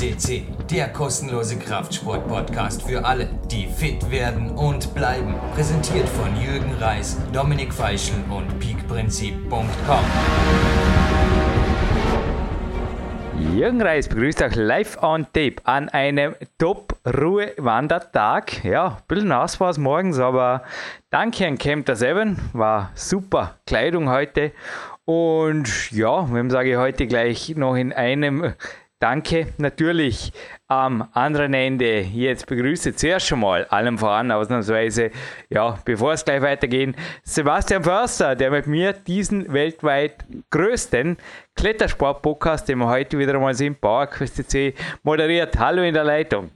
FCC, der kostenlose Kraftsport-Podcast für alle, die fit werden und bleiben. Präsentiert von Jürgen Reis, Dominik Feischl und peakprinzip.com. Jürgen Reis begrüßt euch live on tape an einem Top-Ruhe-Wandertag. Ja, ein bisschen nass war es morgens, aber danke an Camper 7. War super Kleidung heute. Und ja, wem sage ich heute gleich noch in einem Danke natürlich am anderen Ende. Jetzt begrüße zuerst schon mal allem voran ausnahmsweise, ja, bevor es gleich weitergeht, Sebastian Förster, der mit mir diesen weltweit größten Klettersport-Podcast, den wir heute wieder einmal sind, PowerQuest C, moderiert. Hallo in der Leitung.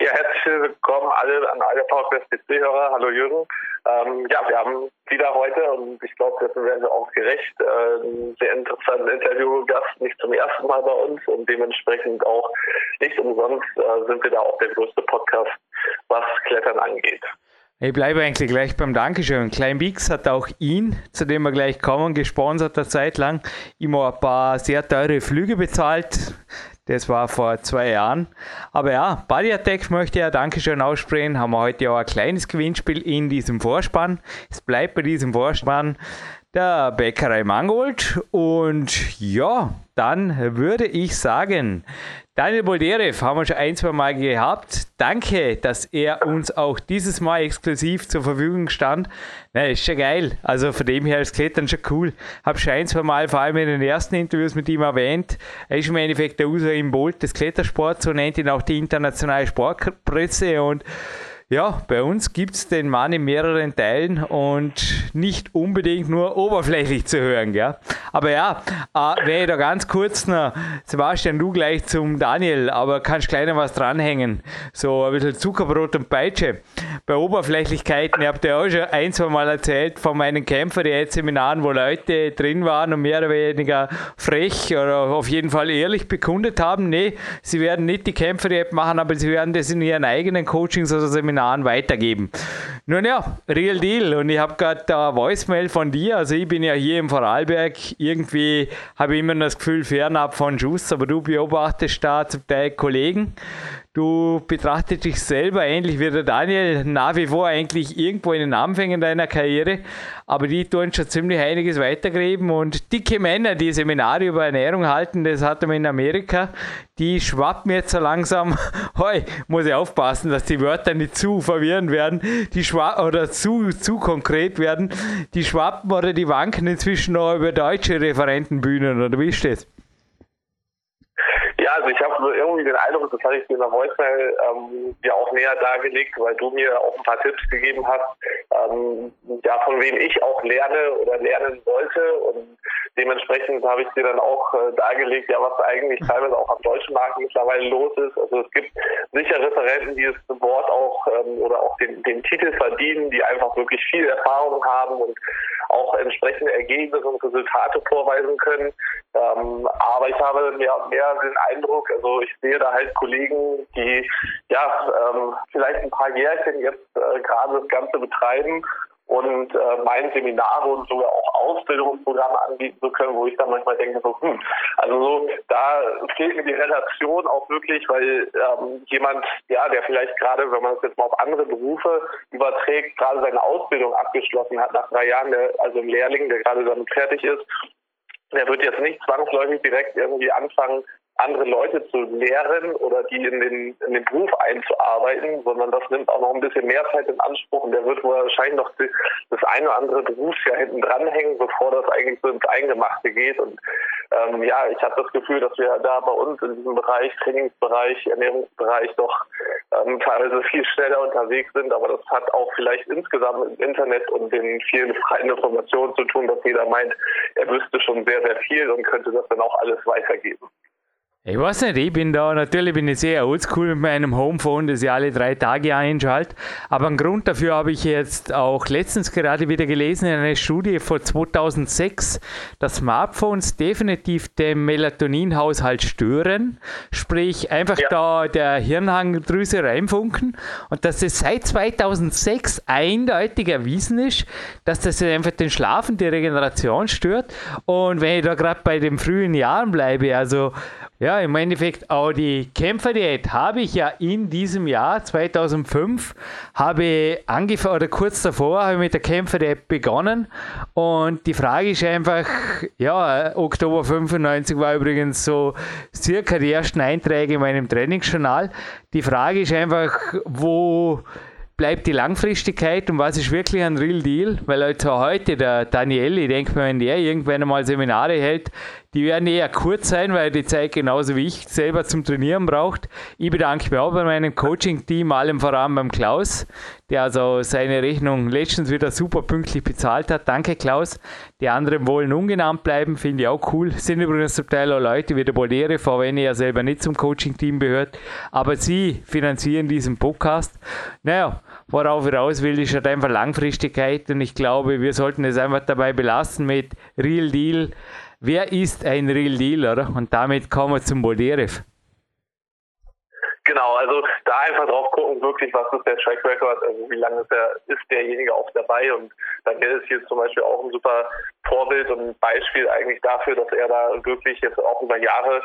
Ja, herzlich willkommen alle an alle PC-Hörer. Hallo Jürgen. Ähm, ja, wir haben wieder heute, und ich glaube, dessen werden wir auch gerecht, äh, einen sehr interessanten Interviewgast, nicht zum ersten Mal bei uns und dementsprechend auch nicht umsonst äh, sind wir da auch der größte Podcast, was Klettern angeht. Ich bleibe eigentlich gleich beim Dankeschön. Klein Bix hat auch ihn, zu dem wir gleich kommen, gesponsert eine Zeit lang, immer ein paar sehr teure Flüge bezahlt. Das war vor zwei Jahren. Aber ja, Body Attack möchte ja Dankeschön aussprechen. Haben wir heute auch ein kleines Gewinnspiel in diesem Vorspann. Es bleibt bei diesem Vorspann der Bäckerei Mangold. Und ja, dann würde ich sagen, Daniel Bolderev haben wir schon ein, zwei Mal gehabt. Danke, dass er uns auch dieses Mal exklusiv zur Verfügung stand. Na, ist schon geil. Also von dem her ist Klettern schon cool. Hab schon ein, zwei Mal vor allem in den ersten Interviews mit ihm erwähnt. Er ist im Endeffekt der User Bolt des Klettersports, so nennt ihn auch die internationale Sportpresse und ja, bei uns gibt es den Mann in mehreren Teilen und nicht unbedingt nur oberflächlich zu hören. Gell? Aber ja, äh, wenn ich da ganz kurz noch, Sebastian, du gleich zum Daniel, aber kannst noch was dranhängen. So ein bisschen Zuckerbrot und Peitsche. Bei Oberflächlichkeiten, ihr habt ja auch schon ein, zwei Mal erzählt von meinen Kämpfer, die Seminaren, wo Leute drin waren und mehr oder weniger frech oder auf jeden Fall ehrlich bekundet haben, nee, sie werden nicht die Kämpfer-App machen, aber sie werden das in ihren eigenen Coachings oder Seminaren Seminaren weitergeben. Nun ja, Real Deal. Und ich habe gerade da Voicemail von dir. Also ich bin ja hier im Vorarlberg. Irgendwie habe ich immer das Gefühl fernab von Schuss, aber du beobachtest da zum Teil Kollegen. Du betrachtest dich selber ähnlich wie der Daniel. Nach wie vor eigentlich irgendwo in den Anfängen deiner Karriere, aber die tun schon ziemlich einiges weitergeben und dicke Männer, die Seminare über Ernährung halten, das hatten wir in Amerika, die schwappen jetzt so langsam, hoi, muss ich aufpassen, dass die Wörter nicht zu verwirrend werden, die schwa oder zu, zu konkret werden, die schwappen oder die wanken inzwischen noch über deutsche Referentenbühnen, oder wie ist das? Ja, also ich habe irgendwie den Eindruck, das hatte ich dir in der Voicemail ähm, ja auch näher dargelegt, weil du mir auch ein paar Tipps gegeben hast, ähm, ja, von wem ich auch lerne oder lernen sollte. Und dementsprechend habe ich dir dann auch äh, dargelegt, ja, was eigentlich teilweise auch am deutschen Markt mittlerweile los ist. Also es gibt sicher Referenten, die das Wort auch ähm, oder auch den, den Titel verdienen, die einfach wirklich viel Erfahrung haben und auch entsprechende Ergebnisse und Resultate vorweisen können. Ähm, aber ich habe mehr mehr den Eindruck, also ich sehe da halt Kollegen, die ja ähm, vielleicht ein paar Jährchen jetzt äh, gerade das Ganze betreiben und äh, meinen Seminare und sogar auch Ausbildungsprogramme anbieten zu können, wo ich dann manchmal denke, so, hm, also so, da fehlt mir die Relation auch wirklich, weil ähm, jemand, ja, der vielleicht gerade, wenn man es jetzt mal auf andere Berufe überträgt, gerade seine Ausbildung abgeschlossen hat nach drei Jahren, der, also ein Lehrling, der gerade damit fertig ist, der wird jetzt nicht zwangsläufig direkt irgendwie anfangen, andere Leute zu lehren oder die in den, in den Beruf einzuarbeiten, sondern das nimmt auch noch ein bisschen mehr Zeit in Anspruch und der wird wahrscheinlich noch das eine oder andere Berufsjahr hinten dranhängen, bevor das eigentlich so ins Eingemachte geht. Und ähm, ja, ich habe das Gefühl, dass wir da bei uns in diesem Bereich, Trainingsbereich, Ernährungsbereich doch ähm, teilweise viel schneller unterwegs sind, aber das hat auch vielleicht insgesamt im Internet und den vielen freien Informationen zu tun, dass jeder meint, er wüsste schon sehr, sehr viel und könnte das dann auch alles weitergeben. Ich weiß nicht, ich bin da, natürlich bin ich sehr oldschool mit meinem Homephone, das ich alle drei Tage einschalte. Aber einen Grund dafür habe ich jetzt auch letztens gerade wieder gelesen in einer Studie von 2006, dass Smartphones definitiv den Melatoninhaushalt stören. Sprich, einfach ja. da der Hirnhangdrüse reinfunken. Und dass es seit 2006 eindeutig erwiesen ist, dass das einfach den Schlaf und die Regeneration stört. Und wenn ich da gerade bei den frühen Jahren bleibe, also ja, im Endeffekt auch die Kämpferdiät habe ich ja in diesem Jahr 2005 habe angefangen oder kurz davor habe ich mit der Kämpferdiät begonnen und die Frage ist einfach, ja, Oktober 95 war übrigens so circa die ersten Einträge in meinem Trainingsjournal. Die Frage ist einfach, wo bleibt die Langfristigkeit und was ist wirklich ein Real Deal? Weil also heute der Daniel, ich denke wenn der irgendwann einmal Seminare hält, die werden eher kurz sein, weil die Zeit genauso wie ich selber zum Trainieren braucht. Ich bedanke mich auch bei meinem Coaching-Team, allem voran beim Klaus, der also seine Rechnung letztens wieder super pünktlich bezahlt hat. Danke, Klaus. Die anderen wollen ungenannt bleiben, finde ich auch cool. Sind übrigens zum Teil auch Leute wie der Bolere, vor wenn er selber nicht zum Coaching-Team gehört. Aber sie finanzieren diesen Podcast. Naja, worauf ich raus will, ist halt einfach Langfristigkeit und ich glaube, wir sollten es einfach dabei belassen mit Real Deal Wer ist ein Real Deal, oder? Und damit kommen wir zum Bolderev. Genau, also da einfach drauf gucken, wirklich, was ist der Track Record, also wie lange ist, der, ist derjenige auch dabei und wäre es hier zum Beispiel auch ein super Vorbild und ein Beispiel eigentlich dafür, dass er da wirklich jetzt auch über Jahre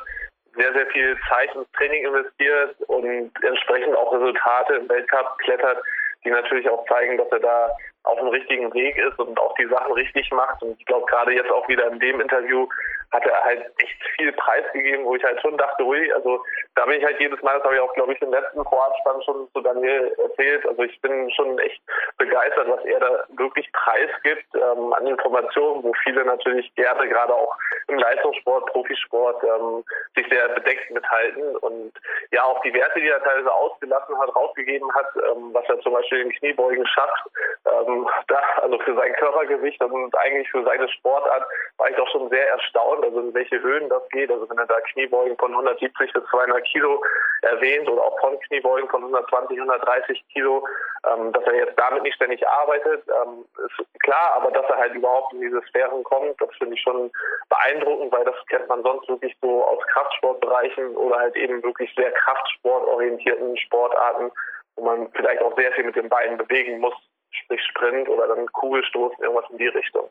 sehr, sehr viel Zeit ins Training investiert und entsprechend auch Resultate im Weltcup klettert, die natürlich auch zeigen, dass er da auf dem richtigen Weg ist und auch die Sachen richtig macht. Und ich glaube, gerade jetzt auch wieder in dem Interview hat er halt echt viel preisgegeben, wo ich halt schon dachte, ui, also da bin ich halt jedes Mal, das habe ich auch, glaube ich, im letzten Vorabstand schon zu Daniel erzählt, also ich bin schon echt begeistert, was er da wirklich preisgibt ähm, an Informationen, wo viele natürlich gerne gerade auch im Leistungssport, Profisport ähm, sich sehr bedeckt mithalten. Und ja, auch die Werte, die er teilweise ausgelassen hat, rausgegeben hat, ähm, was er zum Beispiel in Kniebeugen schafft, ähm, da, also für sein Körpergewicht und eigentlich für seine Sportart, war ich doch schon sehr erstaunt, Frauen, also in welche Höhen das geht. Also wenn er da Kniebeugen von 170 bis 200 Kilo erwähnt oder auch von Kniebeugen von 120, 130 Kilo, ähm, dass er jetzt damit nicht ständig arbeitet, ähm, ist klar, aber dass er halt überhaupt in diese Sphären kommt, das finde ich schon beeindruckend, weil das kennt man sonst wirklich so aus Kraftsportbereichen oder halt eben wirklich sehr kraftsportorientierten Sportarten, wo man vielleicht auch sehr viel mit den Beinen bewegen muss, sprich Sprint oder dann Kugelstoßen, irgendwas in die Richtung.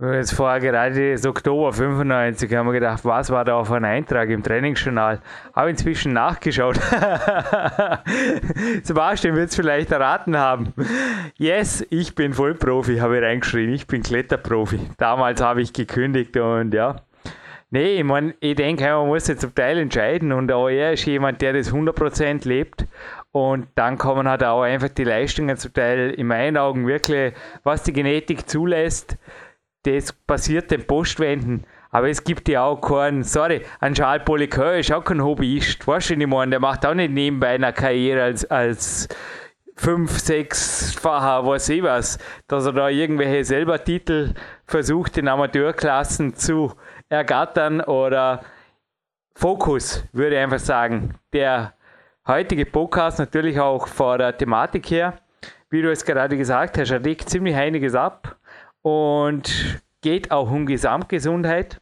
Jetzt vorher gerade das Oktober 95 haben wir gedacht, was war da auf ein Eintrag im Trainingsjournal? Habe inzwischen nachgeschaut. Sebastian wird es vielleicht erraten haben. Yes, ich bin Vollprofi, habe ich reingeschrieben. Ich bin Kletterprofi. Damals habe ich gekündigt und ja. Nee, ich meine, ich denke, man muss jetzt zum Teil entscheiden und auch er ist jemand, der das 100% lebt und dann kommen halt auch einfach die Leistungen zum Teil in meinen Augen wirklich, was die Genetik zulässt, das passiert den Postwänden. Aber es gibt ja auch keinen, sorry, ein Charles Polycœur ist auch kein Hobbyist. Weißt du, ich meine, der macht auch nicht nebenbei eine Karriere als, als fünf, sechsfacher, was ich was, dass er da irgendwelche selber Titel versucht, in Amateurklassen zu ergattern oder Fokus, würde ich einfach sagen. Der heutige Podcast natürlich auch vor der Thematik her, wie du es gerade gesagt hast, er legt ziemlich einiges ab und geht auch um Gesamtgesundheit.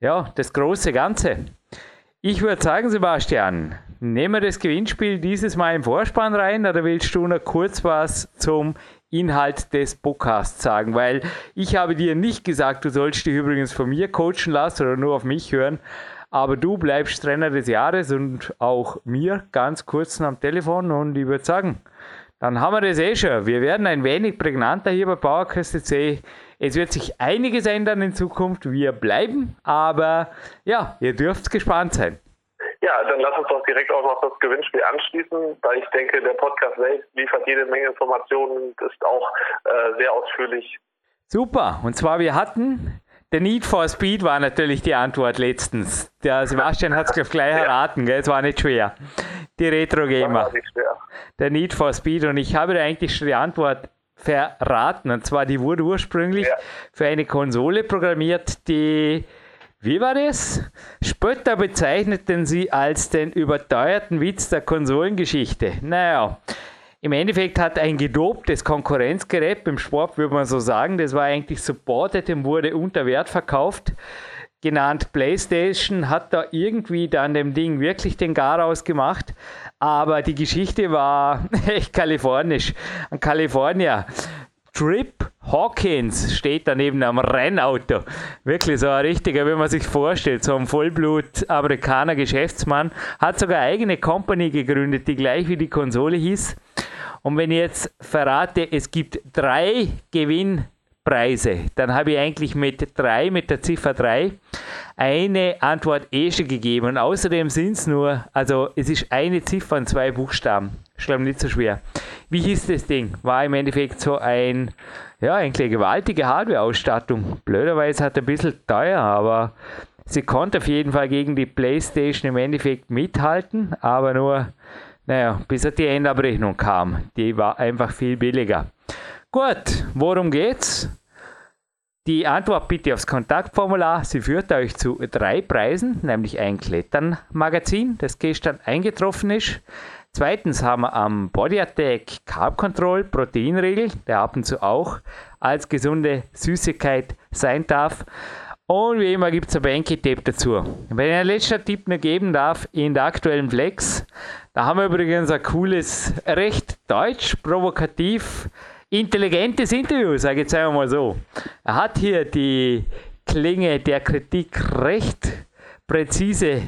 Ja, das große Ganze. Ich würde sagen, Sebastian, nehmen wir das Gewinnspiel dieses Mal im Vorspann rein oder willst du noch kurz was zum Inhalt des Podcasts sagen? Weil ich habe dir nicht gesagt, du sollst dich übrigens von mir coachen lassen oder nur auf mich hören, aber du bleibst Trainer des Jahres und auch mir ganz kurz am Telefon und ich würde sagen, dann haben wir das eh schon. Wir werden ein wenig prägnanter hier bei PowerQuest C. Es wird sich einiges ändern in Zukunft. Wir bleiben, aber ja, ihr dürft gespannt sein. Ja, dann lass uns doch direkt auch noch das Gewinnspiel anschließen, weil ich denke, der Podcast selbst liefert jede Menge Informationen und ist auch äh, sehr ausführlich. Super. Und zwar, wir hatten der Need for Speed war natürlich die Antwort letztens. Der Sebastian hat es gleich erraten, gell? es war nicht schwer. Die Retro Gamer. Der Need for Speed und ich habe da eigentlich schon die Antwort verraten. Und zwar, die wurde ursprünglich ja. für eine Konsole programmiert, die, wie war das? Später bezeichneten sie als den überteuerten Witz der Konsolengeschichte. Naja, im Endeffekt hat ein gedobtes Konkurrenzgerät, im Sport würde man so sagen, das war eigentlich supported und wurde unter Wert verkauft, genannt PlayStation, hat da irgendwie dann dem Ding wirklich den Garaus gemacht. Aber die Geschichte war echt kalifornisch. Ein Kalifornier. Trip Hawkins steht da neben einem Rennauto. Wirklich so ein richtiger, wie man sich vorstellt, so ein Vollblut-Amerikaner Geschäftsmann. Hat sogar eigene Company gegründet, die gleich wie die Konsole hieß. Und wenn ich jetzt verrate, es gibt drei Gewinnpreise, dann habe ich eigentlich mit drei, mit der Ziffer 3, eine Antwort eh schon gegeben. Und außerdem sind es nur, also es ist eine Ziffer und zwei Buchstaben. Ich nicht so schwer. Wie hieß das Ding? War im Endeffekt so ein, ja, eigentlich eine gewaltige Hardware-Ausstattung. Blöderweise hat er ein bisschen teuer, aber sie konnte auf jeden Fall gegen die PlayStation im Endeffekt mithalten, aber nur, naja, bis die Endabrechnung kam. Die war einfach viel billiger. Gut, worum geht's? Die Antwort bitte aufs Kontaktformular. Sie führt euch zu drei Preisen, nämlich ein Kletternmagazin, das gestern eingetroffen ist. Zweitens haben wir am Body Attack Carb Control Proteinriegel, der ab und zu auch als gesunde Süßigkeit sein darf. Und wie immer gibt es ein Banky-Tape dazu. Wenn ich einen letzten Tipp noch geben darf, in der aktuellen Flex, da haben wir übrigens ein cooles, recht deutsch, provokativ intelligentes Interview, sage ich jetzt einmal so. Er hat hier die Klinge der Kritik recht präzise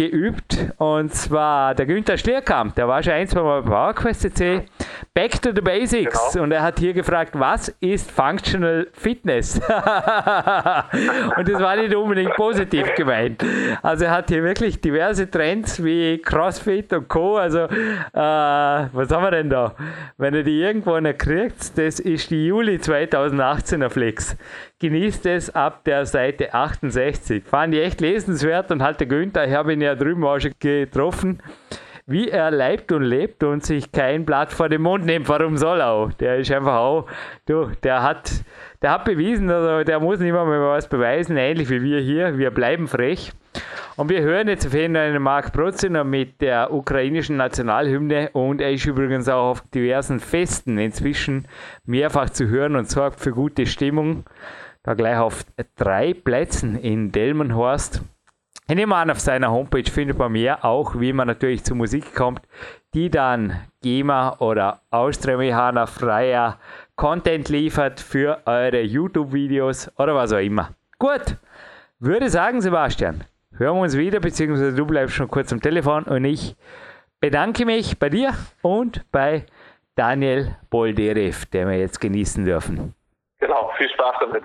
geübt. Und zwar der Günther Schlierkamp, der war schon ein, zwei Mal bei PowerQuest CC. Back to the Basics. Genau. Und er hat hier gefragt, was ist Functional Fitness? und das war nicht unbedingt positiv gemeint. Also er hat hier wirklich diverse Trends wie CrossFit und Co. Also, äh, was haben wir denn da? Wenn ihr die irgendwo noch kriegt, das ist die Juli 2018er Flex genießt es ab der Seite 68. Fand ich echt lesenswert und halt der Günther, ich habe ihn ja drüben auch schon getroffen, wie er leibt und lebt und sich kein Blatt vor den Mund nimmt. Warum soll er auch? Der ist einfach auch, du, der hat, der hat bewiesen, also der muss nicht mehr was beweisen, ähnlich wie wir hier. Wir bleiben frech. Und wir hören jetzt auf jeden Fall einen Mark Proziner mit der ukrainischen Nationalhymne und er ist übrigens auch auf diversen Festen inzwischen mehrfach zu hören und sorgt für gute Stimmung da gleich auf drei Plätzen in Delmenhorst. Ich nehme an, auf seiner Homepage findet man mehr, auch wie man natürlich zur Musik kommt, die dann GEMA oder Austria freier Content liefert für eure YouTube-Videos oder was auch immer. Gut, würde sagen, Sebastian, hören wir uns wieder, beziehungsweise du bleibst schon kurz am Telefon und ich bedanke mich bei dir und bei Daniel Bolderev, der wir jetzt genießen dürfen. Genau, viel Spaß damit.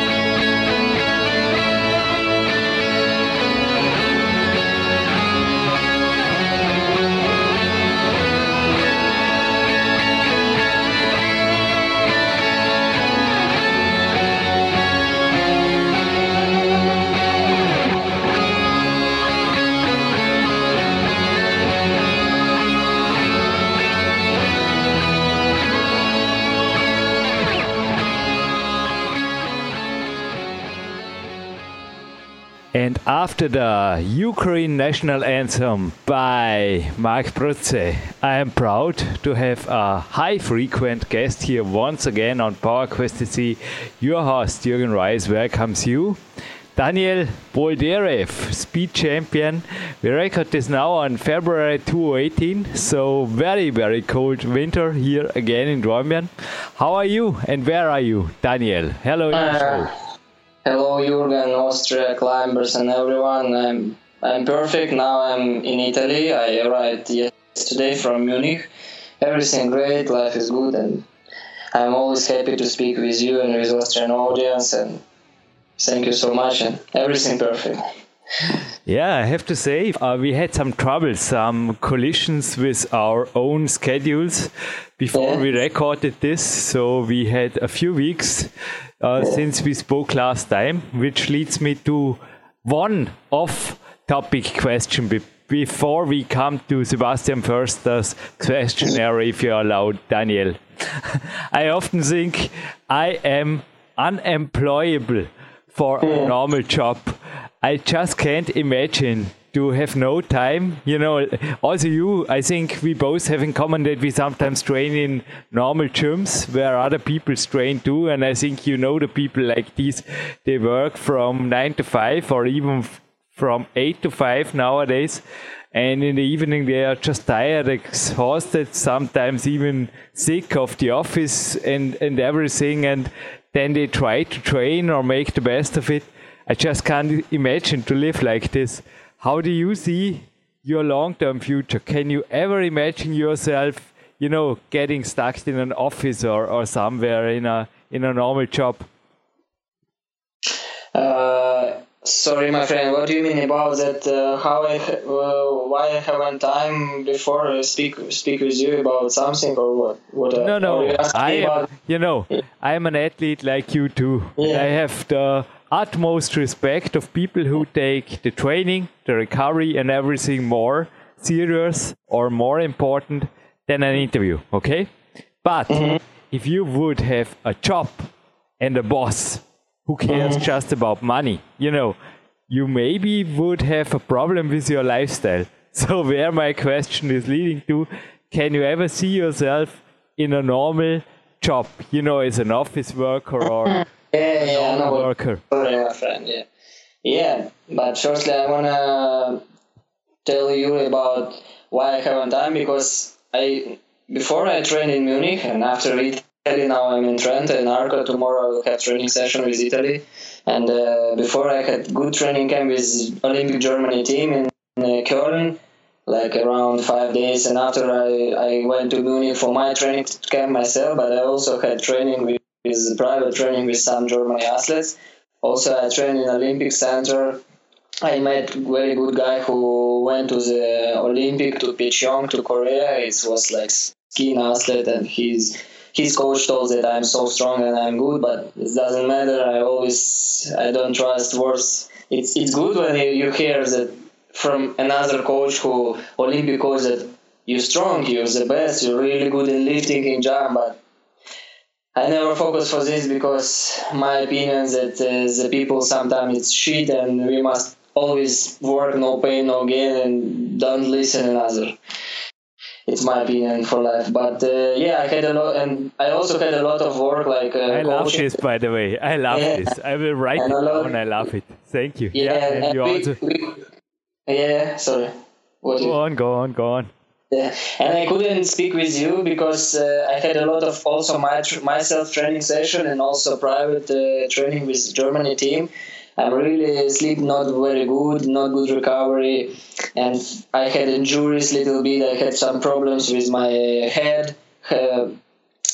And after the Ukraine national anthem by Mark Brutze, I am proud to have a high frequent guest here once again on PowerQuest see Your host, Jürgen Reis, welcomes you. Daniel Boldyrev, speed champion. We record this now on February 2018, so very, very cold winter here again in Dornbirn. How are you and where are you, Daniel? Hello, uh, Hello, Jurgen, Austria climbers, and everyone. I'm I'm perfect now. I'm in Italy. I arrived yesterday from Munich. Everything great. Life is good, and I'm always happy to speak with you and with Austrian audience. And thank you so much. And everything perfect. Yeah, I have to say, uh, we had some trouble, some collisions with our own schedules before yeah. we recorded this. So we had a few weeks uh, since we spoke last time, which leads me to one off topic question be before we come to Sebastian Förster's questionnaire, if you allow, Daniel. I often think I am unemployable for a normal job. I just can't imagine to have no time. You know, also you, I think we both have in common that we sometimes train in normal gyms where other people train too. And I think you know the people like these, they work from nine to five or even from eight to five nowadays. and in the evening they are just tired, exhausted, sometimes even sick of the office and, and everything, and then they try to train or make the best of it. I just can't imagine to live like this. How do you see your long term future? Can you ever imagine yourself, you know, getting stuck in an office or, or somewhere in a in a normal job? Uh, sorry, my friend. What do you mean about that? Uh, how I uh, why I haven't time before I speak speak with you about something or what? What? No, no. I am, you know, I am an athlete like you too. Yeah. I have the utmost respect of people who take the training, the recovery, and everything more serious or more important than an interview. Okay, but mm-hmm. if you would have a job and a boss who cares mm-hmm. just about money, you know, you maybe would have a problem with your lifestyle. So, where my question is leading to, can you ever see yourself in a normal job, you know, as an office worker or Yeah, yeah, no worker. My friend. Yeah, yeah. But firstly, I wanna tell you about why I haven't time because I before I trained in Munich and after Italy now I'm in Trento and Arco. Tomorrow I will have training session with Italy. And uh, before I had good training camp with Olympic Germany team in uh, Köln, like around five days. And after I, I went to Munich for my training camp myself, but I also had training with is private training with some German athletes. Also, I trained in Olympic Center. I met very good guy who went to the Olympic to Pyeongchang to Korea. It was like skiing athlete, and his his coach told that I'm so strong and I'm good, but it doesn't matter. I always I don't trust words. It's it's good when you hear that from another coach who Olympic coach that you're strong, you're the best, you're really good in lifting in jump, but I never focus for this because my opinion that uh, the people sometimes it's shit and we must always work no pain no gain and don't listen another. It's my opinion for life, but uh, yeah, I had a lot, and I also had a lot of work. Like uh, I love coaching. this, by the way. I love yeah. this. I will write and it down. I love it. Thank you. Yeah, yeah and you we, also. We, yeah, sorry. What go on, go on, go on. Yeah. And I couldn't speak with you because uh, I had a lot of also my myself training session and also private uh, training with Germany team. I'm really sleep not very good, not good recovery, and I had injuries little bit. I had some problems with my head uh,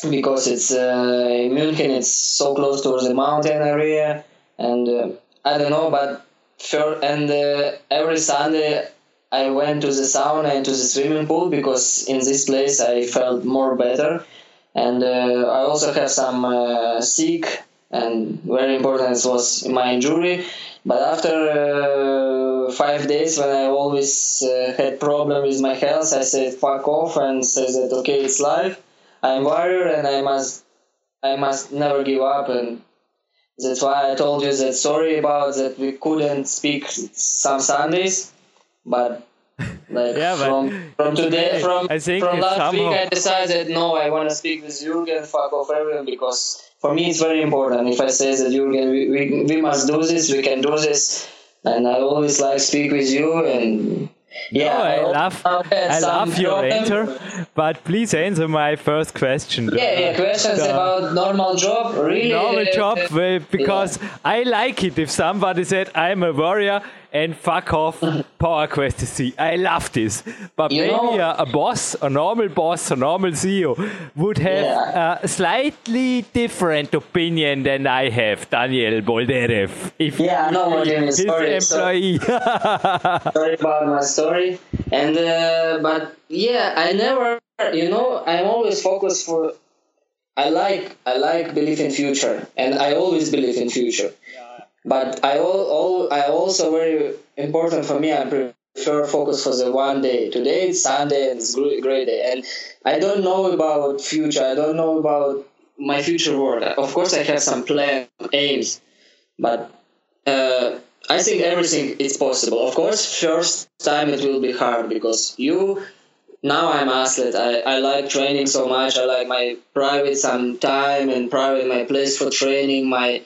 because it's uh, in München. It's so close to the mountain area, and uh, I don't know, but for and uh, every Sunday I went to the sauna and to the swimming pool because in this place I felt more better. And uh, I also have some uh, sick and very important was my injury. But after uh, five days, when I always uh, had problem with my health, I said fuck off and said that okay, it's life. I'm warrior and I must I must never give up and that's why I told you that sorry about that we couldn't speak some Sundays but like yeah, from from today from I think from last somehow... week I decided no I want to speak with Jürgen fuck off everyone because for me it's very important if I say that Jürgen we, we, we must do this we can do this and I always like speak with you and yeah, no, I, love I love your answer, but please answer my first question. Yeah, yeah, questions the, about normal job, really. Normal job, because yeah. I like it if somebody said I'm a warrior and fuck off Power Quest C. I love this. But you maybe a, a, boss, a normal boss, a normal CEO would have yeah. a slightly different opinion than I have, Daniel Boldyrev. If yeah, I know what you mean. Sorry, employee. Sorry. sorry about my story. And uh, but yeah, I never, you know, I'm always focused for. I like I like believe in future, and I always believe in future. But I all, all I also very important for me. I prefer focus for the one day. Today it's Sunday and it's great, day. And I don't know about future. I don't know about my future work. Of course, I have some plan aims, but uh, I think everything is possible. Of course, first time it will be hard because you now I'm athlete. I, I like training so much. I like my private some time and private my place for training. My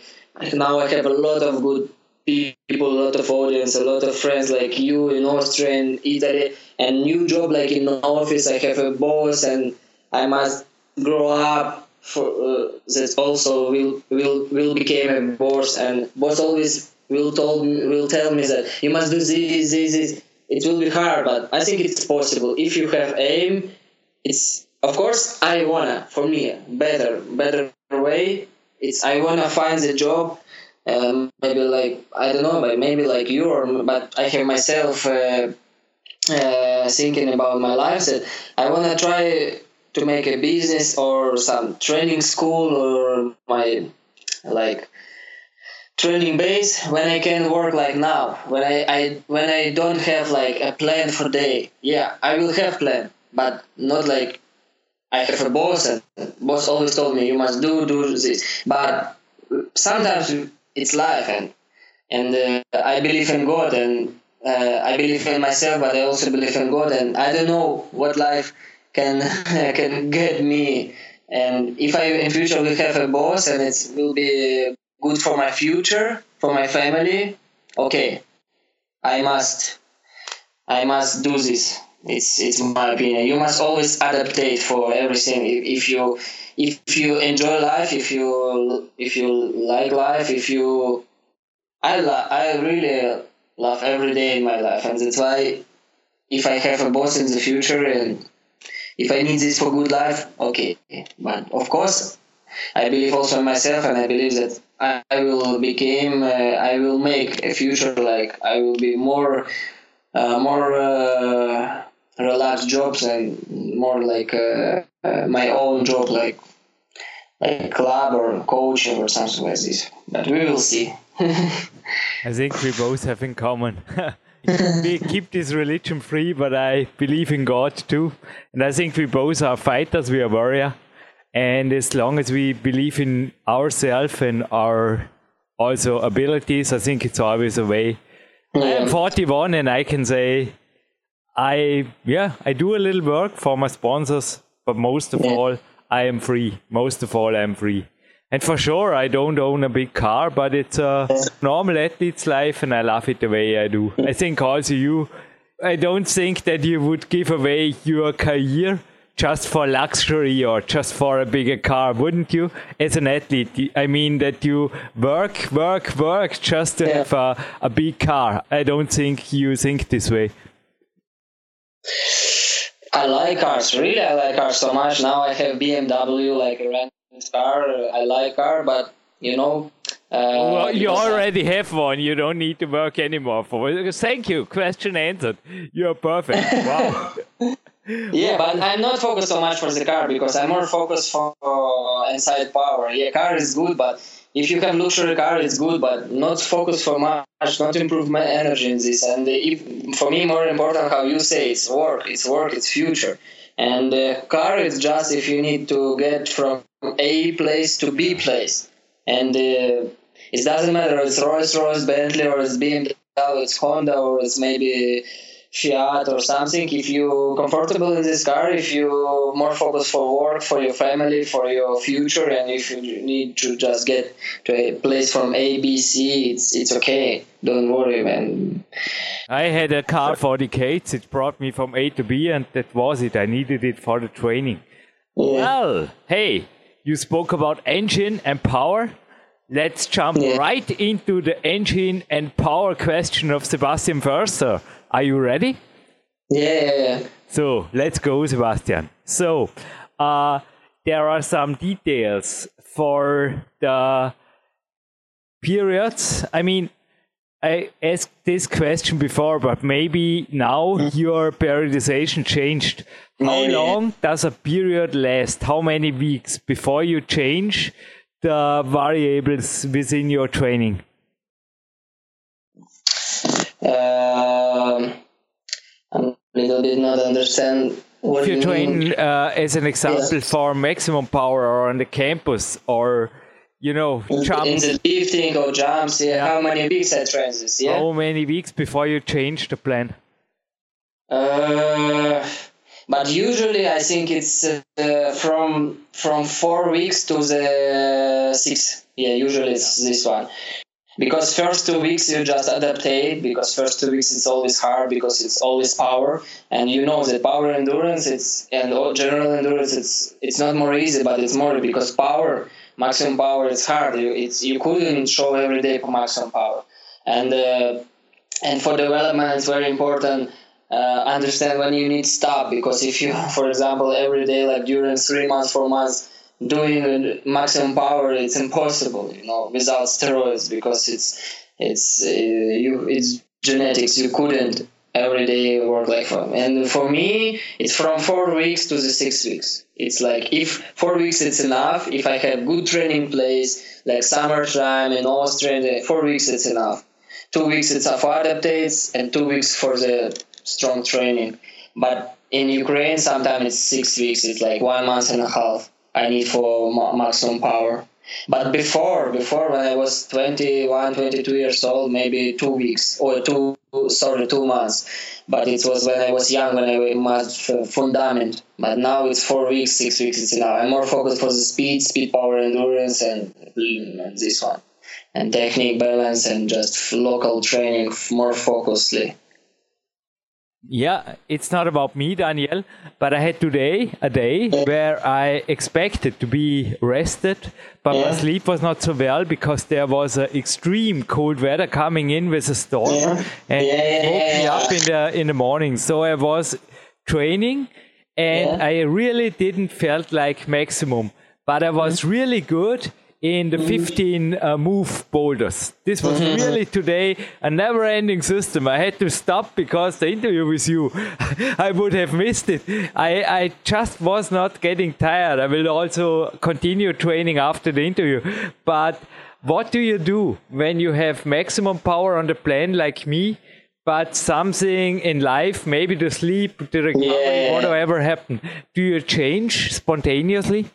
now I have a lot of good people, a lot of audience, a lot of friends like you in Austria and Italy, and new job like in office. I have a boss, and I must grow up. For uh, that also will will will become a boss, and boss always will told will tell me that you must do this, this, this. It will be hard, but I think it's possible if you have aim. It's of course I wanna for me better better way. It's I wanna find the job um, maybe like I don't know, but maybe like you or but I have myself uh, uh, thinking about my life that I wanna try to make a business or some training school or my like training base when I can work like now when I, I when I don't have like a plan for day. Yeah I will have plan but not like I have a boss and boss always told me you must do do this but sometimes it's life and and uh, I believe in God and uh, I believe in myself, but I also believe in God, and I don't know what life can can get me. And if I in future will have a boss and it will be good for my future, for my family, okay, I must, I must do this. It's it's my opinion. You must always adaptate for everything. If you if you enjoy life, if you if you like life, if you I lo- I really love every day in my life, and that's why if I have a boss in the future and if I need this for good life, okay. But of course, I believe also in myself, and I believe that I, I will become, uh, I will make a future like I will be more, uh, more uh, relaxed jobs and more like uh, uh, my own job, like like club or coaching or something like this. But we will see. I think we both have in common. we keep this religion free, but I believe in God too. And I think we both are fighters, we are warrior. And as long as we believe in ourselves and our also abilities, I think it's always a way. Yeah. I am 41 and I can say I yeah, I do a little work for my sponsors, but most of yeah. all I am free. Most of all, I'm free. And for sure, I don't own a big car, but it's a normal athlete's life, and I love it the way I do. I think also you, I don't think that you would give away your career just for luxury or just for a bigger car, wouldn't you? As an athlete, I mean that you work, work, work just to yeah. have a, a big car. I don't think you think this way. I like cars. Really, I like cars so much. Now I have BMW, like a rented car. I like car, but you know. Uh, well, you already I... have one. You don't need to work anymore for it. Thank you. Question answered. You're perfect. Wow. yeah, but I'm not focused so much for the car because I'm more focused for uh, inside power. Yeah, car is good, but if you have luxury car, it's good, but not focus for much, not improve my energy in this. And if, for me, more important how you say it's work, it's work, it's future. And the car is just if you need to get from A place to B place. And uh, it doesn't matter it's Rolls Royce, Bentley, or it's BMW, it's Honda, or it's maybe Fiat or something, if you comfortable in this car, if you more focus for work, for your family, for your future, and if you need to just get to a place from A, B, C, it's it's okay. Don't worry, man. I had a car for decades. It brought me from A to B, and that was it. I needed it for the training. Yeah. Well, hey, you spoke about engine and power. Let's jump yeah. right into the engine and power question of Sebastian Förster. Are you ready? Yeah. So let's go, Sebastian. So uh, there are some details for the periods. I mean, I asked this question before, but maybe now mm. your periodization changed. How long does a period last? How many weeks before you change the variables within your training? A little bit not understand what if you, you train uh, as an example yes. for maximum power or on the campus or you know jumps. in the lifting or jumps yeah, yeah. how many weeks I train this yeah? How many weeks before you change the plan? Uh, but usually I think it's uh, from from four weeks to the six. Yeah usually it's this one because first two weeks you just adaptate because first two weeks it's always hard because it's always power. And you know that power endurance it's and general endurance it's it's not more easy but it's more because power maximum power is hard. You, it's you couldn't show every day maximum power. And uh, and for development it's very important uh, understand when you need stop because if you for example every day like during three months four months doing maximum power it's impossible you know without steroids because it's it's uh, you it's genetics you couldn't every day work like for and for me it's from four weeks to the six weeks. It's like if four weeks it's enough if i have good training place like summertime in austria four weeks it's enough. Two weeks it's for adaptates and two weeks for the strong training. But in ukraine sometimes it's six weeks it's like one month and a half I need for maximum power. But before, before when I was 21, 22 years old, maybe two weeks or two, sorry, two months. But it was when I was young, when I made fundament. But now it's four weeks, six weeks. It's enough. I'm more focused for the speed, speed, power, endurance, and, and this one, and technique, balance, and just local training more focusedly. Yeah, it's not about me, Daniel, but I had today a day where I expected to be rested, but yeah. my sleep was not so well because there was an extreme cold weather coming in with a storm yeah. and yeah, woke me up in the in the morning. So I was training and I really didn't felt like maximum, but I was mm-hmm. really good in the mm-hmm. 15 uh, move boulders. This was mm-hmm. really today a never ending system. I had to stop because the interview with you, I would have missed it. I, I just was not getting tired. I will also continue training after the interview. But what do you do when you have maximum power on the plan like me? But something in life, maybe the sleep, the recovery, yeah. whatever happened, do you change spontaneously?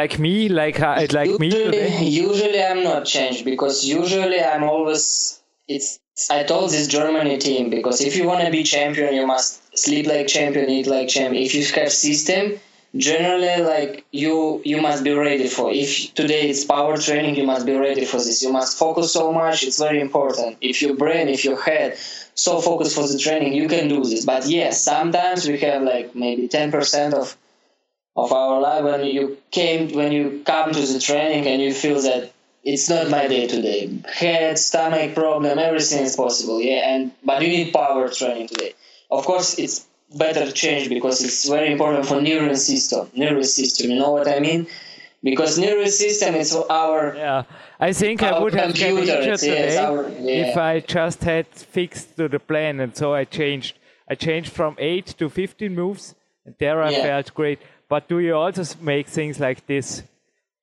Like me, like uh, like usually, me. Today? Usually, I'm not changed because usually I'm always. It's I told this Germany team because if you want to be champion, you must sleep like champion, eat like champion. If you have system, generally like you you must be ready for. If today it's power training, you must be ready for this. You must focus so much. It's very important. If your brain, if your head so focused for the training, you can do this. But yes, sometimes we have like maybe ten percent of of our life when you came when you come to the training and you feel that it's not my day today head stomach problem everything is possible yeah and but you need power training today of course it's better to change because it's very important for nervous system nervous system you know what i mean because nervous system is our yeah i think i would have injured today our, yeah. if i just had fixed to the plan and so i changed i changed from 8 to 15 moves and there i yeah. felt great but do you also make things like this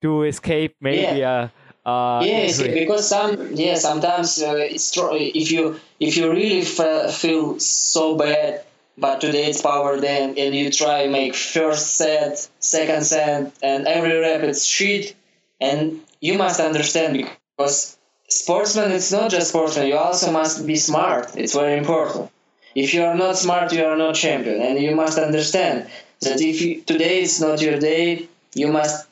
to escape maybe yeah. a, a yes, because some yeah sometimes uh, it's if you if you really feel so bad, but today it's power then and you try make first set, second set, and every rep it's shit, and you must understand because sportsman it's not just sportsman you also must be smart. It's very important. If you are not smart you are not champion and you must understand that if you, today is not your day, you must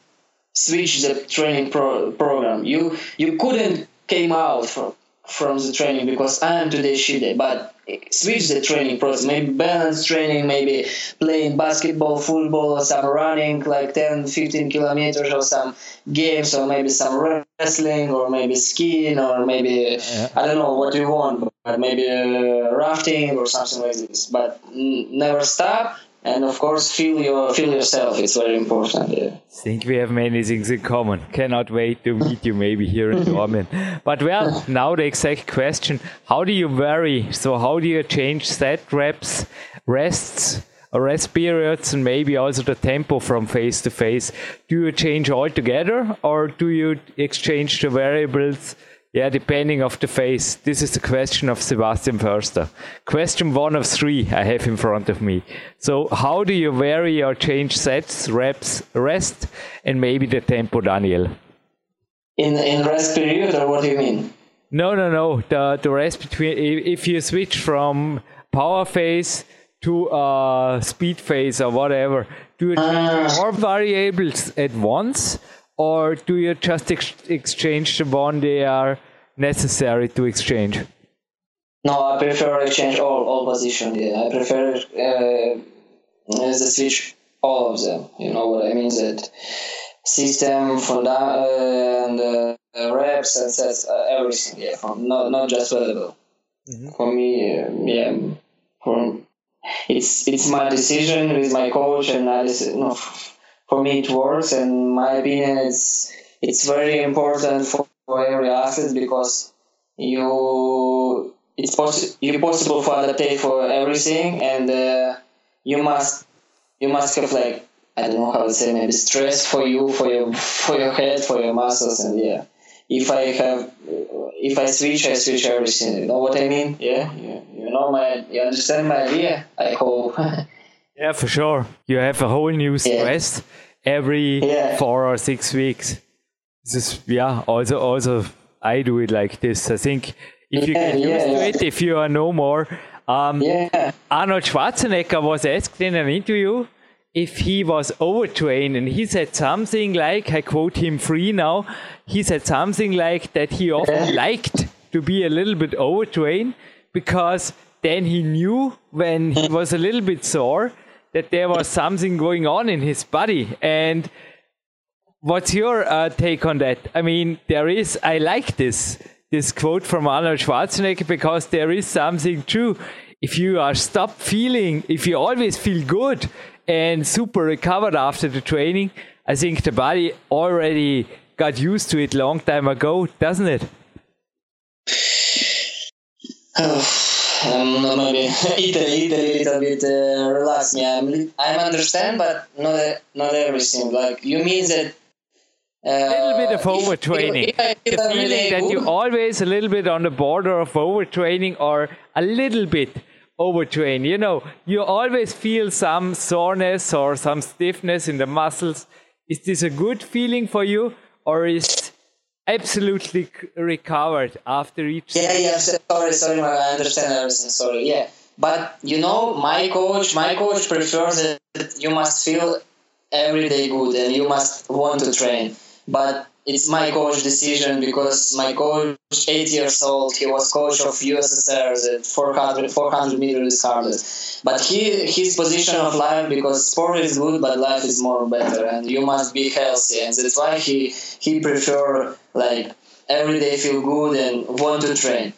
switch the training pro- program. You you couldn't came out from from the training because I am today shit day, but switch the training process. Maybe balance training, maybe playing basketball, football, or some running like 10, 15 kilometers, or some games, or maybe some wrestling, or maybe skiing, or maybe yeah. I don't know what you want, but maybe uh, rafting or something like this. But never stop and of course feel your feel yourself it's very important yeah. think we have many things in common. Cannot wait to meet you maybe here in Dornbirn but well now the exact question how do you vary so how do you change set reps rests rest periods and maybe also the tempo from face to face? Do you change altogether or do you exchange the variables yeah, depending of the phase. This is the question of Sebastian Förster. Question one of three I have in front of me. So how do you vary or change sets, reps, rest, and maybe the tempo, Daniel? In in rest period, or what do you mean? No, no, no. The the rest between if you switch from power phase to uh, speed phase or whatever, do you change uh, more variables at once? Or do you just ex- exchange the one they are necessary to exchange? No, I prefer exchange all all position. Yeah, I prefer uh, the switch all of them. You know what I mean? That system from that uh, and uh, reps and sets uh, everything. Yeah, from not not just valuable. Mm-hmm. For me, uh, yeah, for it's it's my decision with my coach, and I no, for me it works. And my opinion is it's very important for, for every athlete because you it's possible you're possible for adaptate for everything, and uh, you must you must have like I don't know how to say maybe stress for you for your for your head for your muscles and yeah if I have if I switch, I switch everything. You know what I mean? Yeah, you, you know my, you understand my idea. I hope. yeah, for sure. You have a whole new stress yeah. every yeah. four or six weeks. This is yeah. Also, also, I do it like this. I think if you get used to it, if you are no more. Um, yeah. Arnold Schwarzenegger was asked in an interview if he was overtrained and he said something like i quote him free now he said something like that he often liked to be a little bit overtrained because then he knew when he was a little bit sore that there was something going on in his body and what's your uh, take on that i mean there is i like this this quote from arnold schwarzenegger because there is something true if you are stop feeling if you always feel good and super recovered after the training. I think the body already got used to it long time ago, doesn't it? Um, maybe Italy, Italy, little bit uh, relax me. I'm, I'm understand, but not not everything. Like you mean that a little bit of overtraining. If, if the feeling that you're always a little bit on the border of overtraining or a little bit overtrain. You know, you always feel some soreness or some stiffness in the muscles. Is this a good feeling for you, or is absolutely recovered after each? Yeah, yeah. Sorry, sorry, I understand everything. Sorry, yeah. But you know, my coach, my coach prefers that you must feel every day good and you must want to train. But it's my coach decision because my coach, eight years old, he was coach of USSR, the 400, 400 meters hardest. But he his position of life because sport is good, but life is more better, and you must be healthy, and that's why he he prefer like every day feel good and want to train.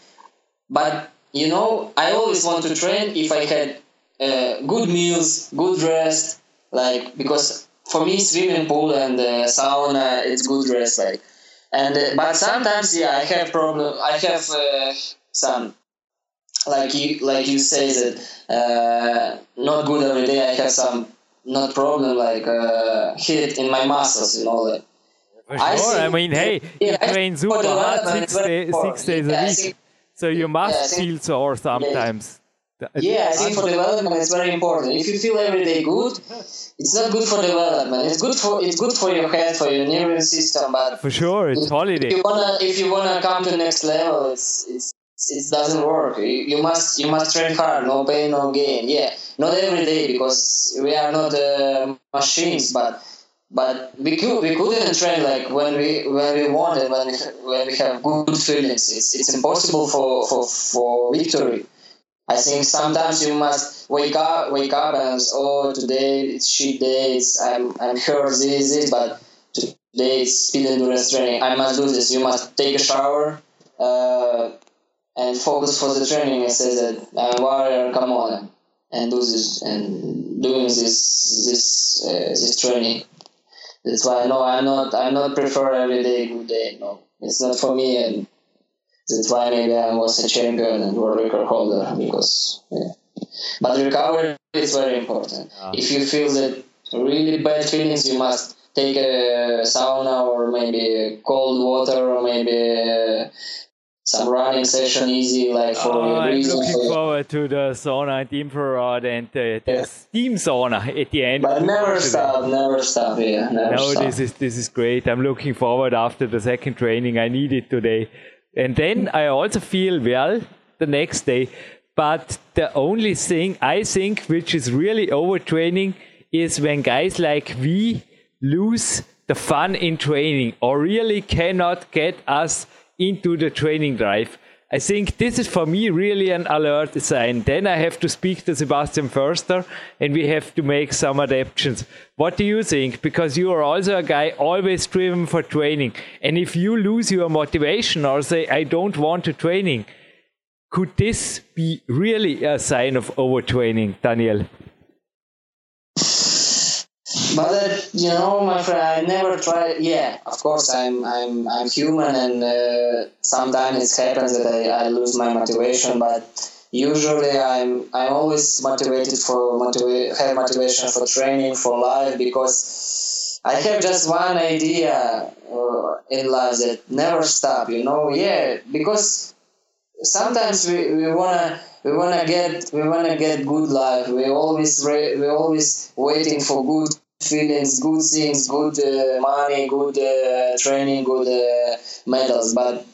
But you know, I always want to train if I had uh, good meals, good rest, like because for me swimming pool and uh, sauna it's good rest like. And uh, but sometimes yeah i have problem i have uh, some like you like you say that uh, not good every day i have some not problem like uh, hit in my muscles you know like. For sure. I, think, I mean, hey, yeah, you train super hard six, day, six days yeah, a week, think, so you must yeah, feel sore sometimes. Yeah, I think for development it's very important. If you feel every day good, it's not good for development. It's good for it's good for your head, for your nervous system. But for sure, it's if, holiday. If you wanna if you wanna come to the next level, it's it's it doesn't work. You, you must you must train hard, no pain, no gain. Yeah, not every day because we are not uh, machines, but but we could we couldn't train like when we when we wanted when we, when we have good feelings. It's it's impossible for for for victory I think sometimes you must wake up, wake up, and oh, today it's shit day. It's, I'm I'm sure this this, but today it's speed endurance training. I must do this. You must take a shower uh, and focus for the training. I say that I'm warrior. Come on and do this and doing this this uh, this training. That's why no, I'm not I'm not prefer every day good day. No, it's not for me and that's why maybe I was a champion and world record holder because yeah. But recovery is very important. Ah. If you feel that really bad feelings, you must take a sauna or maybe cold water or maybe some running session easy like for oh, I'm looking forward to the sauna and infrared and the, the yeah. steam sauna at the end. But never stop, never stop, yeah. Never no, stop. this is this is great. I'm looking forward after the second training. I need it today. And then I also feel well the next day. But the only thing I think which is really overtraining is when guys like we lose the fun in training or really cannot get us into the training drive. I think this is for me really an alert sign. Then I have to speak to Sebastian Förster and we have to make some adaptations. What do you think? Because you are also a guy always driven for training. And if you lose your motivation or say, I don't want to training, could this be really a sign of overtraining, Daniel? But uh, you know my friend i never tried yeah of course i'm i'm i'm human and uh, sometimes it happens that I, I lose my motivation but usually i'm i'm always motivated for motiva- have motivation for training for life because i have just one idea uh, in life that never stop you know yeah because sometimes we, we wanna we wanna get we wanna get good life we always re- we always waiting for good feelings, good things, good uh, money, good uh, training, good uh, medals, but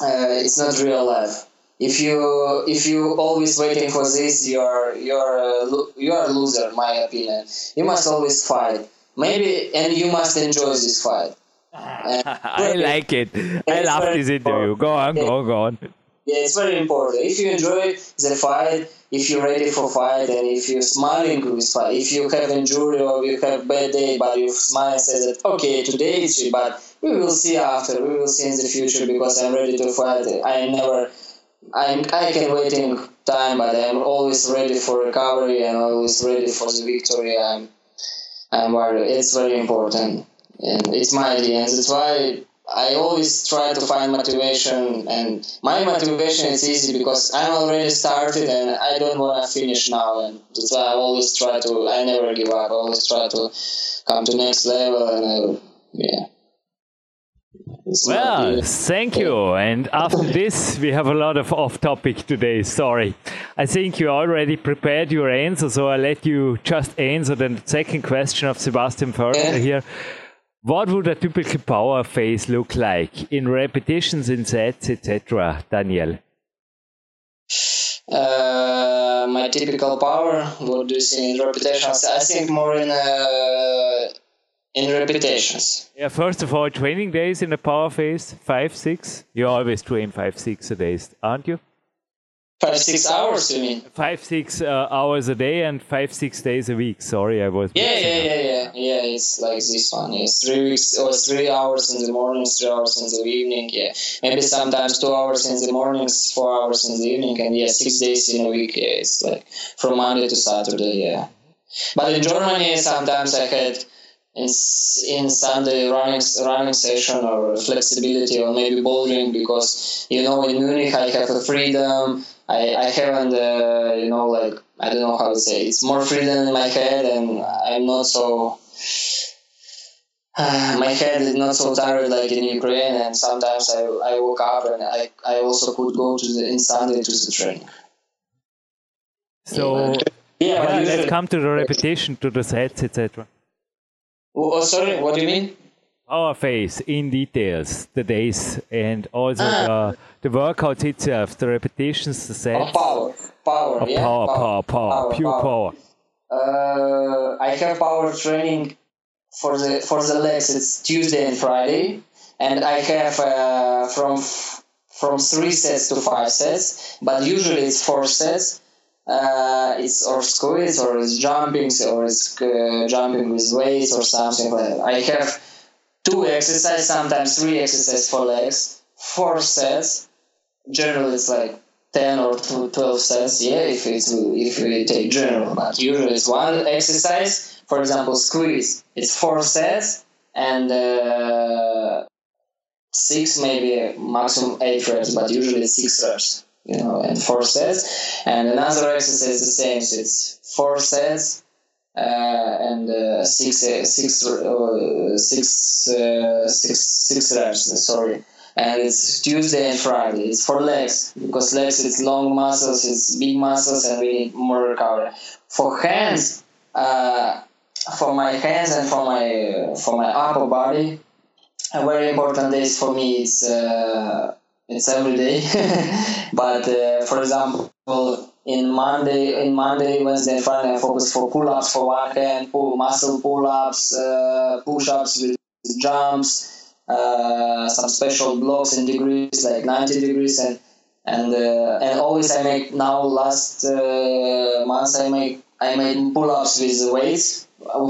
uh, it's not real life. If you if you always waiting for this, you're you're you're a loser, my opinion. You must always fight, maybe, and you must enjoy this fight. I like it. I love this interview. Go on, go on, go on. Yeah, it's very important. If you enjoy the fight, if you're ready for fight, and if you're smiling with fight, if you have injury or you have bad day, but you smile and say that okay, today it's but we will see after. We will see in the future because I'm ready to fight. I never. I'm, I can waiting time, but I'm always ready for recovery and always ready for the victory. I'm, I'm worried. It's very important, and it's my idea, and that's why I always try to find motivation, and my motivation is easy because I'm already started and I don't want to finish now, and that's why I always try to. I never give up. I always try to come to next level, and I, yeah. It's well, thank you. And after this, we have a lot of off topic today. Sorry. I think you already prepared your answer, so I'll let you just answer the second question of Sebastian Förster yeah. here. What would a typical power phase look like in repetitions, in sets, etc., Daniel? Uh, my typical power, what do you see in repetitions? I think more in uh, in repetitions. Yeah, first of all, training days in a power phase, five, six. You always train five, six a days, aren't you? Five six hours, you mean? Five six uh, hours a day and five six days a week. Sorry, I was. Yeah, yeah, yeah, yeah, yeah. It's like this one. It's three weeks or three hours in the morning, three hours in the evening. Yeah, maybe sometimes two hours in the mornings, four hours in the evening, and yeah, six days in a week. Yeah, it's like from Monday to Saturday. Yeah, but in Germany, sometimes I had in, in Sunday running running session or flexibility or maybe bouldering because you know in Munich I have a freedom I, I haven't, uh, you know, like, I don't know how to say it. It's more freedom in my head and I'm not so, uh, my head is not so tired like in Ukraine and sometimes I, I woke up and I, I also could go to the, in Sunday to the training. So, yeah, yeah let's come to the repetition, to the sets, etc. Oh, sorry, what do you mean? Our phase in details, the days, and also ah. the the workout itself, the repetitions, the sets. Power, power, yeah, power, power, power, power, power pure power. Uh, I have power training for the for the legs. It's Tuesday and Friday, and I have uh, from from three sets to five sets, but usually it's four sets. Uh, it's or squats or it's jumping or it's uh, jumping with weights or something like that. I have two exercises, sometimes three exercises for legs, four sets, generally it's like 10 or 12 sets. Yeah if it's if we take general but usually it's one exercise. For example squeeze it's four sets and uh, six maybe maximum eight reps but usually six reps you know and four sets. And another exercise the same so it's four sets and uh, six, uh, six, uh, six, uh, six, six reps sorry and it's Tuesday and Friday. It's for legs because legs it's long muscles, it's big muscles, and we need more recovery. For hands, uh, for my hands and for my for my upper body, a very important days for me is uh, it's every day. but uh, for example, in Monday, in Monday, Wednesday, and Friday, I focus for pull-ups for one hand, pull muscle pull-ups, uh, push-ups with jumps uh, some special blocks in degrees, like 90 degrees, and and uh, and always I make now last uh, month I make I made pull-ups with weights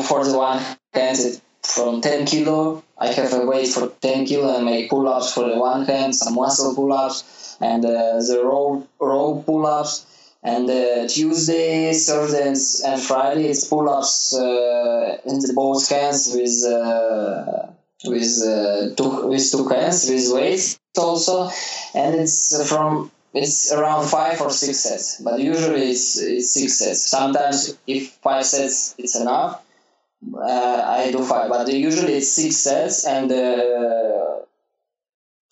for the one hand from 10 kilo. I have a weight for 10 kilo and make pull-ups for the one hand, some muscle pull-ups, and uh, the row row pull-ups. And uh, Tuesday, Thursday, and Friday it's pull-ups uh, in the both hands with uh, with uh, two with two hands with weights also, and it's from it's around five or six sets, but usually it's, it's six sets. Sometimes if five sets it's enough, uh, I do five, but usually it's six sets, and uh,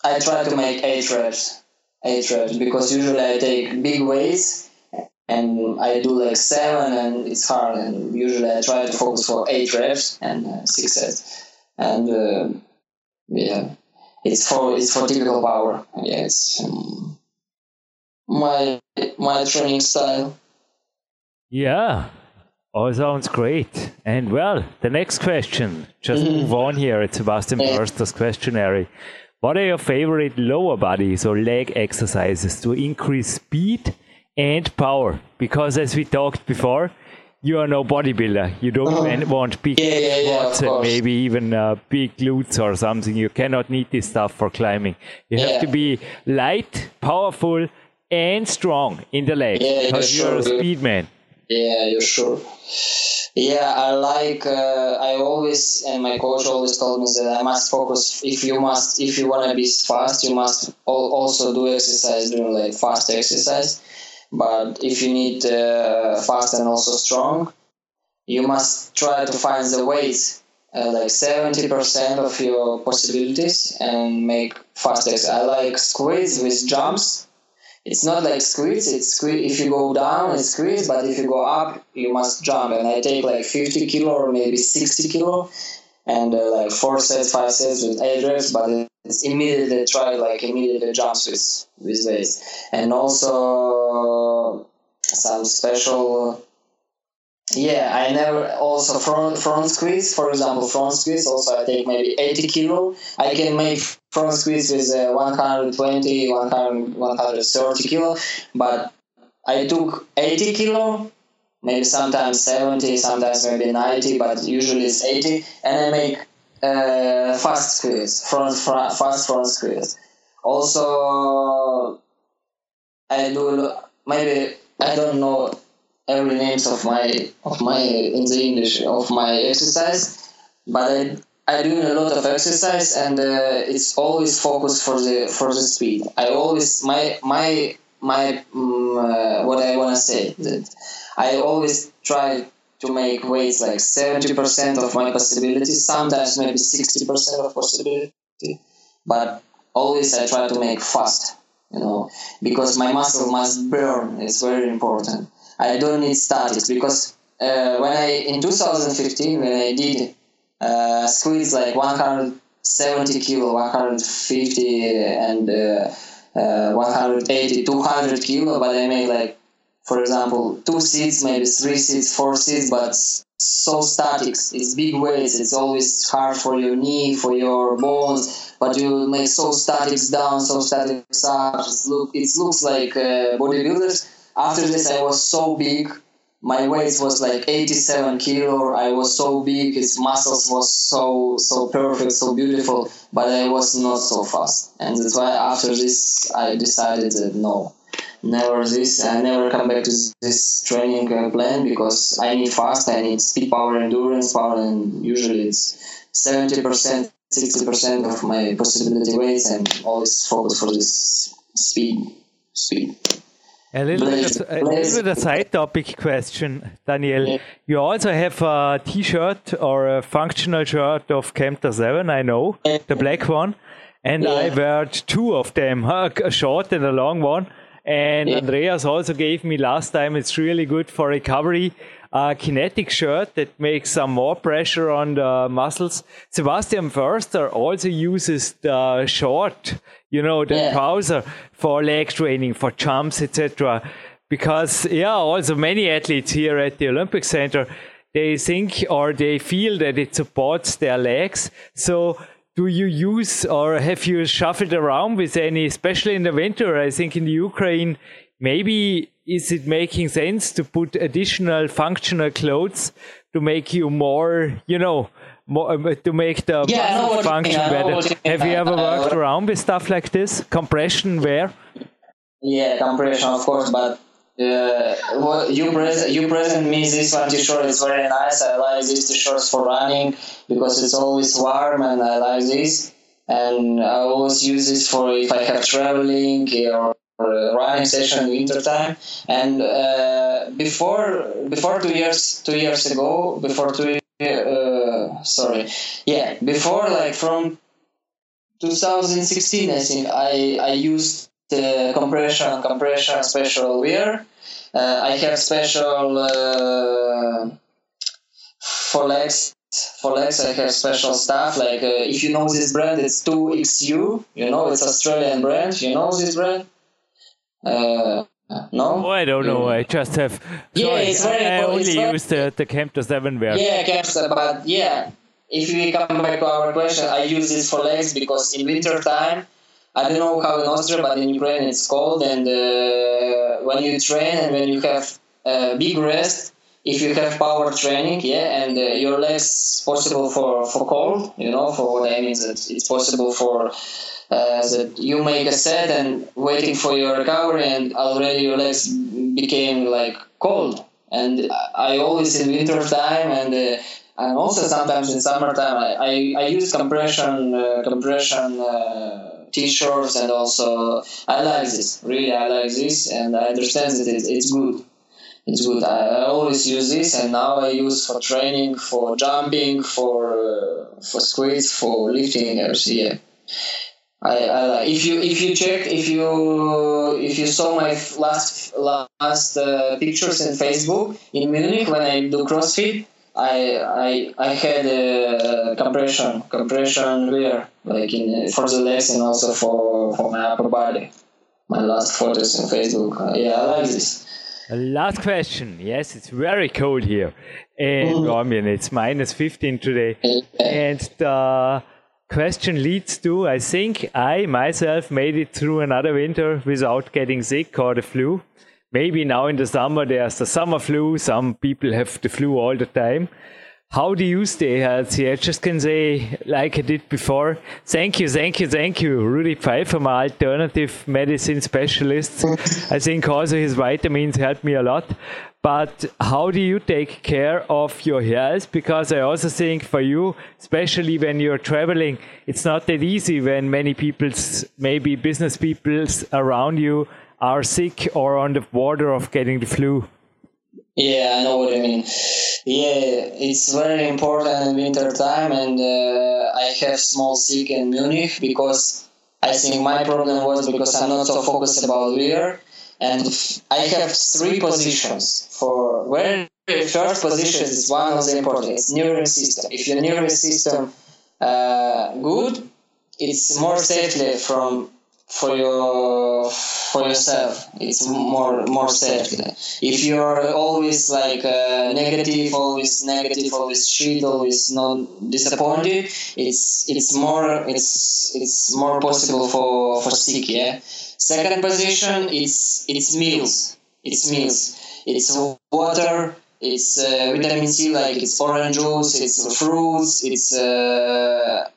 I try to make eight reps, eight reps because usually I take big weights and I do like seven, and it's hard, and usually I try to focus for eight reps and uh, six sets, and uh, yeah, it's for it's for typical power. Yeah, it's. Um, my my training style. Yeah, all sounds great. And well, the next question, just mm-hmm. move on here it's Sebastian yeah. Förster's questionnaire. What are your favorite lower bodies or leg exercises to increase speed and power? Because as we talked before, you are no bodybuilder. You don't uh-huh. want big yeah, yeah, yeah, and maybe even uh, big glutes or something. You cannot need this stuff for climbing. You have to be light, powerful, and strong in the leg yeah, because you're sure, a speed man. Yeah, you're sure. Yeah, I like. Uh, I always and my coach always told me that I must focus. If you must, if you want to be fast, you must also do exercise during like fast exercise. But if you need uh, fast and also strong, you must try to find the weights uh, like 70% of your possibilities and make fast exercise. I like squeeze with jumps it's not like squeeze. It's squeeze. If you go down, it's squeeze, but if you go up, you must jump. And I take like 50 kilo or maybe 60 kilo, and uh, like four sets, five sets with eight reps. But it's immediately try like immediately jumps with with weights, and also some special yeah, I never also front front squeeze. For example, front squeeze. Also, I take maybe 80 kilo. I can make front squeeze with uh, 120, 100, 130 kilo. But I took 80 kilo, maybe sometimes 70, sometimes maybe 90, but usually it's 80, and I make uh, fast squeeze, front, front fast front squeeze. Also, I do maybe I don't know every names of my of my in the English of my exercise, but I I do a lot of exercise and uh, it's always focused for the for the speed. I always my my my um, uh, what I wanna say that I always try to make weights like seventy percent of my possibilities, sometimes maybe sixty percent of possibility, but always I try to make fast, you know, because my muscle must burn. It's very important I don't need statics because uh, when I in 2015 when I did uh, squeeze like 170 kilo, 150 and uh, uh 180, 200 kilo, but I made like for example two seats, maybe three seats, four seats, but so statics. It's big weights. It's always hard for your knee, for your bones, but you make so statics down, so statics up. It look it looks like uh, bodybuilders after this, I was so big. My weight was like 87 kilo. I was so big. His muscles was so so perfect, so beautiful. But I was not so fast, and that's why after this, I decided that no, never this. I never come back to this training uh, plan because I need fast. I need speed, power, endurance, power, and usually it's 70 percent, 60 percent of my possibility weights, and always focus for this speed, speed. A little, bit, a little bit a side topic question, Daniel. You also have a T-shirt or a functional shirt of Camter Seven, I know, the black one, and yeah. I wear two of them, a short and a long one. And yeah. Andreas also gave me last time. It's really good for recovery. A kinetic shirt that makes some more pressure on the muscles. Sebastian Förster also uses the short you know, the yeah. trouser for leg training, for jumps, etc. Because yeah, also many athletes here at the Olympic Center, they think or they feel that it supports their legs. So do you use or have you shuffled around with any, especially in the winter? I think in the Ukraine, maybe is it making sense to put additional functional clothes to make you more, you know, more, uh, to make the yeah, function better? Have you ever worked around with stuff like this? Compression wear? Yeah, compression, of course, but uh, well, you present you present me this one t-shirt. It's very nice. I like these t-shirts for running because it's always warm, and I like this. And I always use this for if I have traveling or running session in winter time. And uh, before before two years two years ago, before two uh, sorry, yeah, before like from 2016, I think I I used the compression compression special wear. Uh, I have special uh, for legs. For legs, I have special stuff. Like uh, if you know this brand, it's 2XU. You know, it's Australian brand. You know this brand? Uh, no? Oh, I don't know. I just have. Yeah, it's very. I only very, use the the Kempter Seven wear. Yeah, Kempter, but yeah. If we come back to our question, I use this for legs because in winter time I don't know how in Austria, but in Ukraine it's cold. And uh, when you train and when you have a big rest, if you have power training, yeah, and uh, your legs possible for for cold, you know, for what I mean that it's possible for uh, that you make a set and waiting for your recovery, and already your legs became like cold. And I always in winter time and. Uh, and also sometimes in summertime, I, I, I use compression uh, compression uh, t-shirts and also I like this really I like this and I understand that it's, it's good it's good I, I, always use this and now I use for training for jumping for uh, for squats for lifting everything yeah. I, I if you if you check if you if you saw my last last uh, pictures in Facebook in Munich when I do CrossFit I I I had a compression compression wear like in for the legs and also for for my upper body. My last photos on Facebook. Uh, yeah, I like this. Last question. Yes, it's very cold here, and mm. I mean it's minus fifteen today, and the question leads to I think I myself made it through another winter without getting sick or the flu maybe now in the summer there's the summer flu. Some people have the flu all the time. How do you stay healthy? I just can say, like I did before, thank you, thank you, thank you, Rudy Pfeiffer, my alternative medicine specialist. I think also his vitamins help me a lot. But how do you take care of your health? Because I also think for you, especially when you're traveling, it's not that easy when many people's, maybe business people's around you are sick or on the border of getting the flu. Yeah, I know what I mean. Yeah, it's very important in winter time, and uh, I have small sick in Munich because I think my problem was because I'm not so focused about wear, and I have three positions for where first position is one of the important. It's nervous system. If your nervous system uh, good, it's more safely from for your for yourself. It's more more safe. If you're always like uh, negative always negative always shit always not disappointed it's it's more it's it's more possible for for sick yeah? Second position is it's meals. It's meals. It's water it's uh, vitamin c like it's orange juice it's fruits it's uh,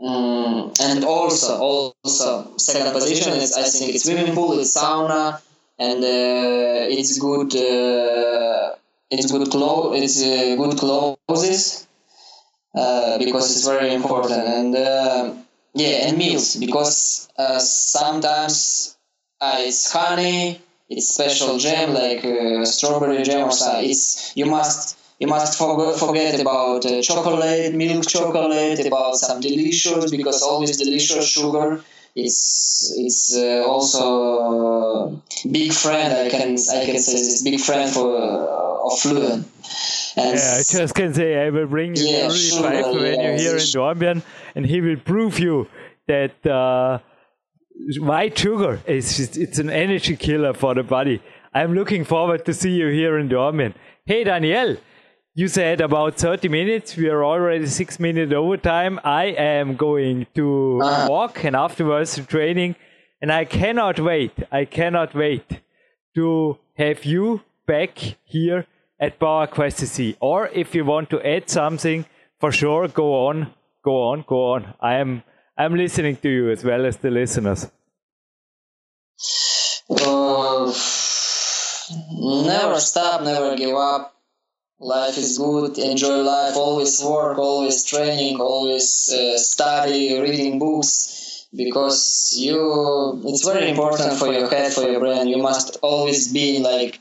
Mm, and also, also second position is I think it's swimming pool, it's sauna, and uh, it's good. Uh, it's good clothes. It's uh, good clothes uh, because it's very important. And uh, yeah, and meals because uh, sometimes it's honey, it's special jam like strawberry jam or something. It's you must you must forget about uh, chocolate, milk chocolate, about some delicious because always delicious sugar is is uh, also big friend. I can I can say this big friend for uh, of fluent. And yeah, I just can say I will bring you yeah, sugar, when you're here in Dornbirn, and he will prove you that uh, white sugar is just, it's an energy killer for the body. I'm looking forward to see you here in Dornbirn. Hey Daniel, you said about 30 minutes. We are already six minutes overtime. I am going to uh-huh. walk and afterwards to training. And I cannot wait. I cannot wait to have you back here at Power Quest CC. Or if you want to add something, for sure, go on, go on, go on. I am I'm listening to you as well as the listeners. Uh, never stop, never give up life is good enjoy life always work always training always uh, study reading books because you it's very important for your head for your brain. You must always be like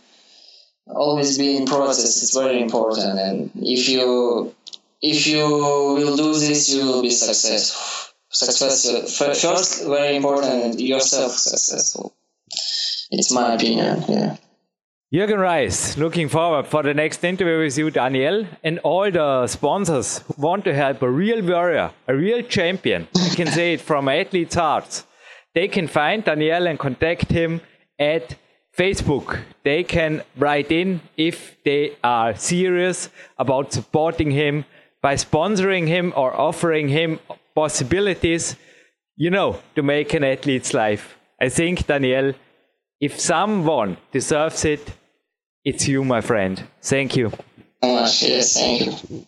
always be in process it's very important. And if you if you will do this you will be successful. Successful first very important yourself successful. It's my opinion yeah Jürgen Reis, looking forward for the next interview with you, Daniel, and all the sponsors who want to help a real warrior, a real champion. I can say it from athlete's hearts. They can find Daniel and contact him at Facebook. They can write in if they are serious about supporting him by sponsoring him or offering him possibilities, you know, to make an athlete's life. I think, Daniel, if someone deserves it, it's you, my friend. Thank you. Oh, yes, thank you.